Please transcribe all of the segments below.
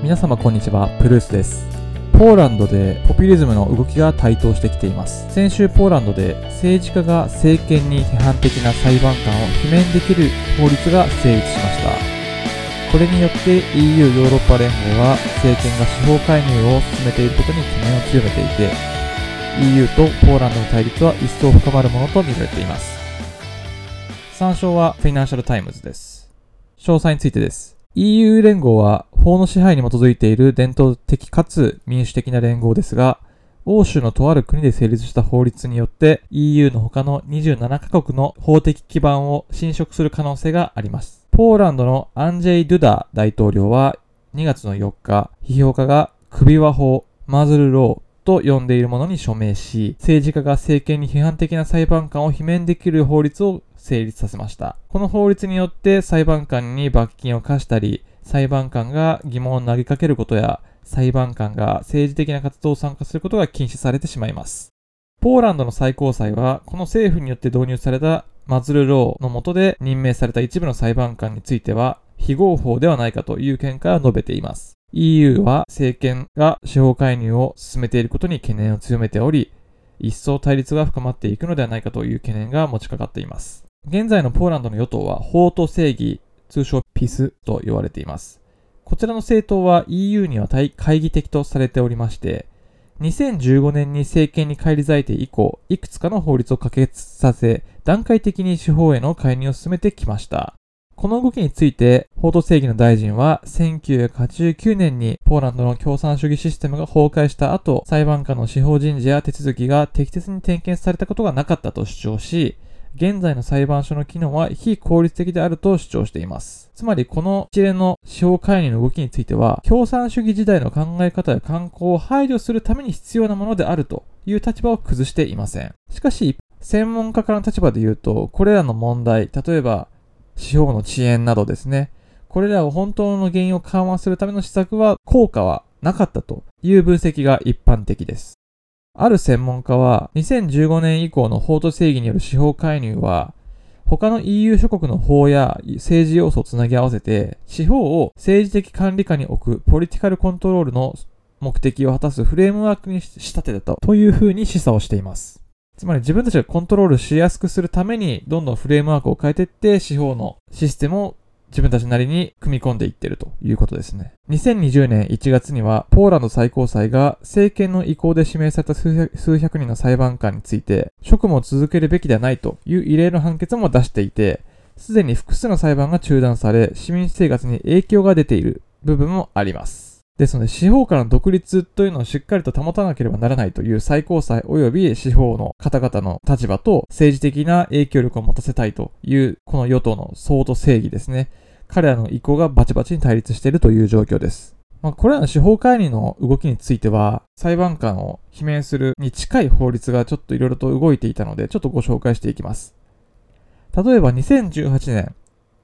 皆様こんにちは、プルースです。ポーランドでポピュリズムの動きが台頭してきています。先週ポーランドで政治家が政権に批判的な裁判官を罷免できる法律が成立しました。これによって EU ヨーロッパ連合は政権が司法介入を進めていることに懸念を強めていて、EU とポーランドの対立は一層深まるものと見られています。参照はフィナンシャルタイムズです。詳細についてです。EU 連合は法の支配に基づいている伝統的かつ民主的な連合ですが、欧州のとある国で成立した法律によって EU の他の27カ国の法的基盤を侵食する可能性があります。ポーランドのアンジェイ・ドゥダ大統領は2月の4日、批評家が首輪法、マズルローと呼んでいるものに署名し、政治家が政権に批判的な裁判官を罷免できる法律を成立させました。この法律によって裁判官に罰金を課したり、裁判官が疑問を投げかけることや、裁判官が政治的な活動を参加することが禁止されてしまいます。ポーランドの最高裁は、この政府によって導入されたマズルローの下で任命された一部の裁判官については、非合法ではないかという見解を述べています。EU は政権が司法介入を進めていることに懸念を強めており、一層対立が深まっていくのではないかという懸念が持ちかかっています。現在のポーランドの与党は法と正義、通称ピスと言われています。こちらの政党は EU には対懐疑的とされておりまして、2015年に政権に返り咲いて以降、いくつかの法律を可決させ、段階的に司法への介入を進めてきました。この動きについて、法と正義の大臣は、1989年にポーランドの共産主義システムが崩壊した後、裁判官の司法人事や手続きが適切に点検されたことがなかったと主張し、現在の裁判所の機能は非効率的であると主張しています。つまり、この一連の司法介入の動きについては、共産主義時代の考え方や観光を排除するために必要なものであるという立場を崩していません。しかし、専門家からの立場で言うと、これらの問題、例えば、司法の遅延などですね。これらを本当の原因を緩和するための施策は効果はなかったという分析が一般的です。ある専門家は2015年以降の法と正義による司法介入は他の EU 諸国の法や政治要素をつなぎ合わせて司法を政治的管理下に置くポリティカルコントロールの目的を果たすフレームワークに仕立てたとというふうに示唆をしています。つまり自分たちがコントロールしやすくするために、どんどんフレームワークを変えていって、司法のシステムを自分たちなりに組み込んでいってるということですね。2020年1月には、ポーランド最高裁が政権の意向で指名された数百人の裁判官について、職務を続けるべきではないという異例の判決も出していて、すでに複数の裁判が中断され、市民生活に影響が出ている部分もあります。ですので、司法からの独立というのをしっかりと保たなければならないという最高裁及び司法の方々の立場と政治的な影響力を持たせたいという、この与党の相と正義ですね。彼らの意向がバチバチに対立しているという状況です。まあ、これらの司法介入の動きについては、裁判官を罷免するに近い法律がちょっといろいろと動いていたので、ちょっとご紹介していきます。例えば2018年、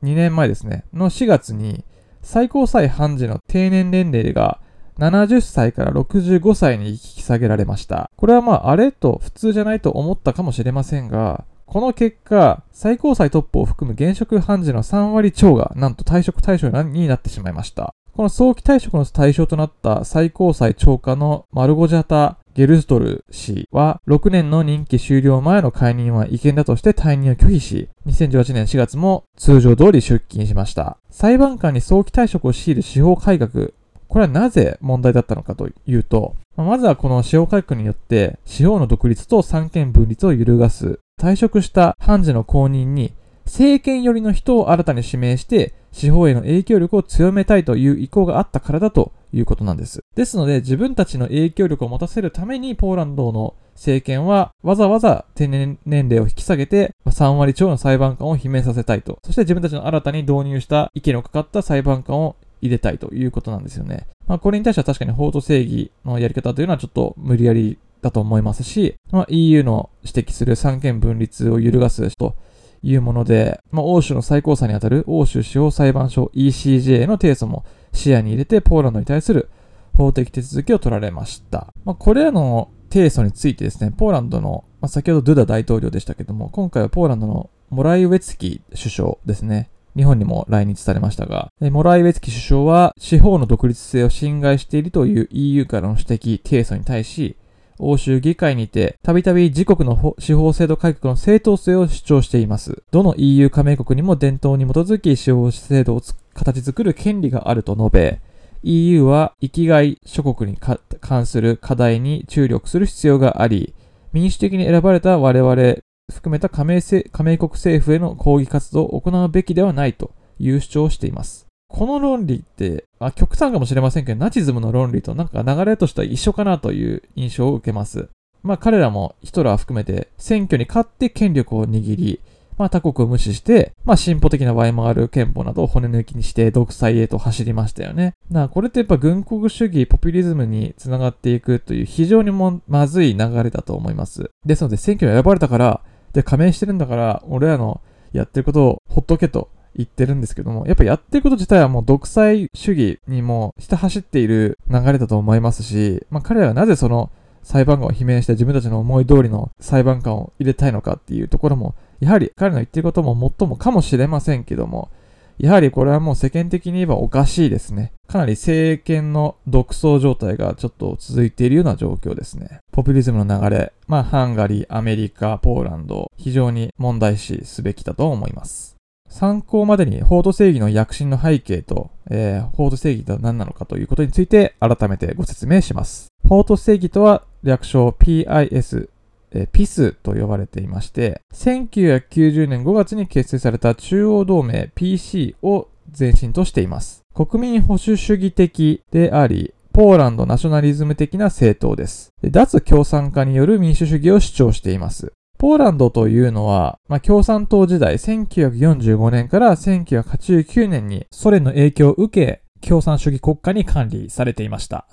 2年前ですね、の4月に、最高裁判事の定年年齢が70歳から65歳に引き下げられました。これはまあ、あれと普通じゃないと思ったかもしれませんが、この結果、最高裁トップを含む現職判事の3割超がなんと退職対象になってしまいました。この早期退職の対象となった最高裁長官のマルゴジャタ・ゲルストル氏は、6年の任期終了前の解任は違憲だとして退任を拒否し、2018年4月も通常通り出勤しました。裁判官に早期退職を強いる司法改革、これはなぜ問題だったのかというと、まずはこの司法改革によって、司法の独立と三権分立を揺るがす、退職した判事の後任に、政権寄りの人を新たに指名して、司法への影響力を強めたいという意向があったからだということなんです。ですので、自分たちの影響力を持たせるために、ポーランドの政権はわざわざ定年年齢を引き下げて、3割超の裁判官を罷免させたいと。そして自分たちの新たに導入した意見のかかった裁判官を入れたいということなんですよね。まあ、これに対しては確かに法と正義のやり方というのはちょっと無理やりだと思いますし、まあ、EU の指摘する三権分立を揺るがすというもので、まあ、欧州の最高裁にあたる欧州司法裁判所 ECJ への提訴も視野に入れてポーランドに対する法的手続きを取られました。まあ、これらの提訴についてですね、ポーランドの、まあ、先ほどドゥダ大統領でしたけども、今回はポーランドのモライウェツキ首相ですね。日本にも来日されましたが、モライウェツキ首相は司法の独立性を侵害しているという EU からの指摘、提訴に対し、欧州議会にて、たびたび自国の司法制度改革の正当性を主張しています。どの EU 加盟国にも伝統に基づき司法制度を作形作る権利があると述べ、EU は生きがい諸国に関する課題に注力する必要があり、民主的に選ばれた我々含めた加盟加盟国政府への抗議活動を行うべきではないという主張をしています。この論理って、あ極端かもしれませんけど、ナチズムの論理となんか流れとしては一緒かなという印象を受けます。まあ彼らもヒトラー含めて選挙に勝って権力を握り、まあ他国を無視して、まあ進歩的な場合もある憲法などを骨抜きにして独裁へと走りましたよね。なこれってやっぱ軍国主義、ポピュリズムにつながっていくという非常にもまずい流れだと思います。ですので選挙に選ばれたから、で加盟してるんだから、俺らのやってることをほっとけと言ってるんですけども、やっぱやってること自体はもう独裁主義にもひた走っている流れだと思いますし、まあ彼らはなぜその裁判官を罷免して自分たちの思い通りの裁判官を入れたいのかっていうところも、やはり彼の言ってることも最もかもしれませんけども、やはりこれはもう世間的に言えばおかしいですね。かなり政権の独走状態がちょっと続いているような状況ですね。ポピュリズムの流れ、まあハンガリー、アメリカ、ポーランド、非常に問題視すべきだと思います。参考までに法と正義の躍進の背景と、えー、法と正義とは何なのかということについて改めてご説明します。法と正義とは略称 PIS、えー、PIS と呼ばれていまして、1990年5月に結成された中央同盟 PC を前身としています。国民保守主義的であり、ポーランドナショナリズム的な政党です。脱共産化による民主主義を主張しています。ポーランドというのは、まあ、共産党時代1945年から1989年にソ連の影響を受け、共産主義国家に管理されていました。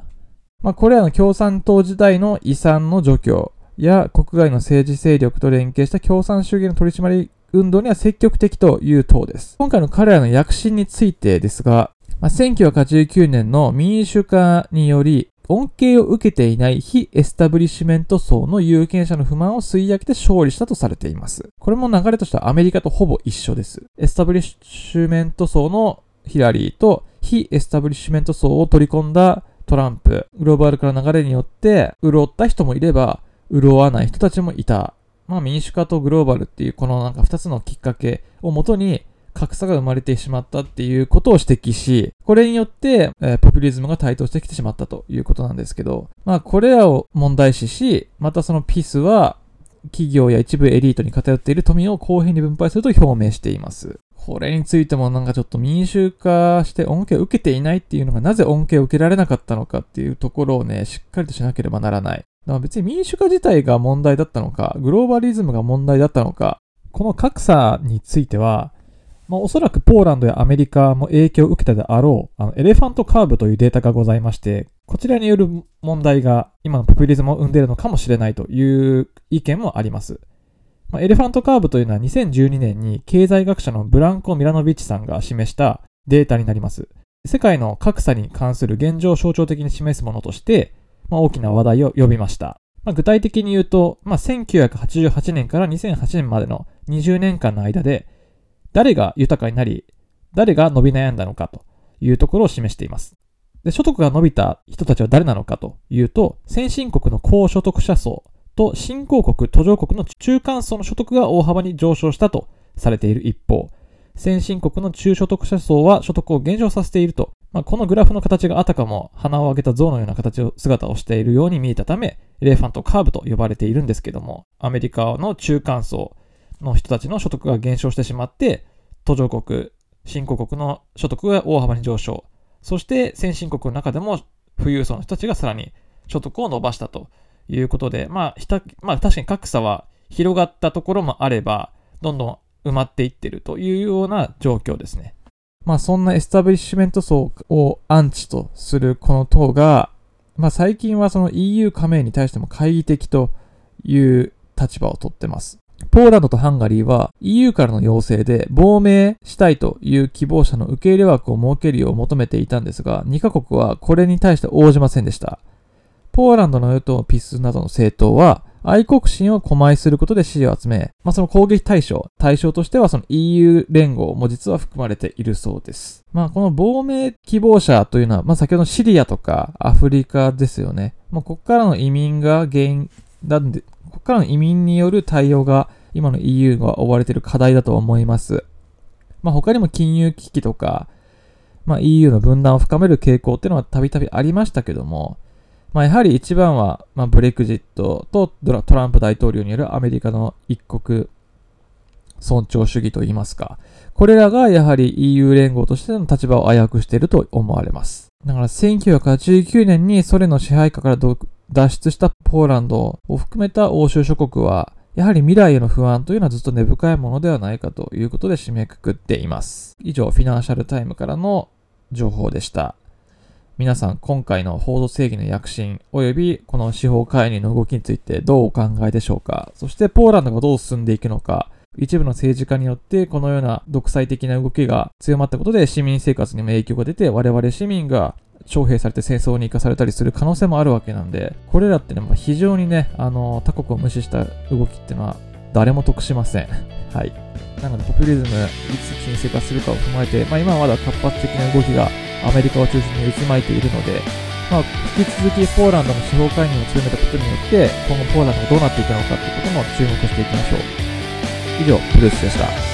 まあ、これらの共産党時代の遺産の除去や国外の政治勢力と連携した共産主義の取り締まり運動には積極的という党です。今回の彼らの躍進についてですが、まあ、1989年の民主化により恩恵を受けていない非エスタブリッシュメント層の有権者の不満を吸い上げて勝利したとされています。これも流れとしてはアメリカとほぼ一緒です。エスタブリッシュメント層のヒラリーと非エスタブリッシュメント層を取り込んだトランプ、グローバル化の流れによって潤った人もいれば、潤わない人たちもいた。まあ民主化とグローバルっていうこのなんか二つのきっかけをもとに格差が生まれてしまったっていうことを指摘し、これによって、えー、ポピュリズムが台頭してきてしまったということなんですけど、まあこれらを問題視し、またそのピースは企業や一部エリートに偏っている富を公平に分配すると表明しています。これについてもなんかちょっと民衆化して恩恵を受けていないっていうのがなぜ恩恵を受けられなかったのかっていうところをね、しっかりとしなければならない。だから別に民主化自体が問題だったのか、グローバリズムが問題だったのか、この格差については、まあ、おそらくポーランドやアメリカも影響を受けたであろう、あの、エレファントカーブというデータがございまして、こちらによる問題が今のポピュリズムを生んでいるのかもしれないという意見もあります。まあ、エレファントカーブというのは2012年に経済学者のブランコ・ミラノビッチさんが示したデータになります。世界の格差に関する現状を象徴的に示すものとして、まあ、大きな話題を呼びました。まあ、具体的に言うと、まあ、1988年から2008年までの20年間の間で、誰が豊かになり、誰が伸び悩んだのかというところを示しています。で、所得が伸びた人たちは誰なのかというと、先進国の高所得者層と新興国、途上国の中間層の所得が大幅に上昇したとされている一方、先進国の中所得者層は所得を減少させていると、まあ、このグラフの形があたかも鼻を上げた象のような形を、姿をしているように見えたため、エレファントカーブと呼ばれているんですけども、アメリカの中間層、の人たちの所得が減少してしまって、途上国、新興国の所得が大幅に上昇。そして先進国の中でも富裕層の人たちがさらに所得を伸ばしたということで、まあ、まあ、確かに格差は広がったところもあれば、どんどん埋まっていってるというような状況ですね。まあそんなエスタブリッシュメント層をアンチとするこの党が、まあ最近はその EU 加盟に対しても懐疑的という立場をとってます。ポーランドとハンガリーは EU からの要請で亡命したいという希望者の受け入れ枠を設けるよう求めていたんですが、2カ国はこれに対して応じませんでした。ポーランドの与党のピスなどの政党は、愛国心を狛江することで支持を集め、まあ、その攻撃対象、対象としてはその EU 連合も実は含まれているそうです。まあ、この亡命希望者というのは、まあ、先ほどのシリアとかアフリカですよね。まあ、ここからの移民が原因なんで、ここからの移民による対応が今の EU が追われている課題だと思います。まあ、他にも金融危機とか、まあ、EU の分断を深める傾向っていうのはたびたびありましたけども、まあ、やはり一番は、まあ、ブレクジットとトランプ大統領によるアメリカの一国尊重主義といいますか、これらがやはり EU 連合としての立場を危うくしていると思われます。だから1989年にソ連の支配下から脱出したポーランドを含めた欧州諸国は、やはり未来への不安というのはずっと根深いものではないかということで締めくくっています。以上、フィナンシャルタイムからの情報でした。皆さん、今回の報道正義の躍進及びこの司法介入の動きについてどうお考えでしょうか？そしてポーランドがどう進んでいくのか？一部の政治家によってこのような独裁的な動きが強まったことで市民生活にも影響が出て我々市民が徴兵されて戦争に行かされたりする可能性もあるわけなんでこれらってね、まあ、非常にねあの他国を無視した動きっていうのは誰も得しません。はい。なのでポピュリズムいつ沈静化するかを踏まえて、まあ、今はまだ活発的な動きがアメリカを中心に渦巻いているので、まあ、引き続きポーランドの司法介入を強めたことによって、今後ポーランドがどうなっていくのかということも注目していきましょう。以上、プルースでした。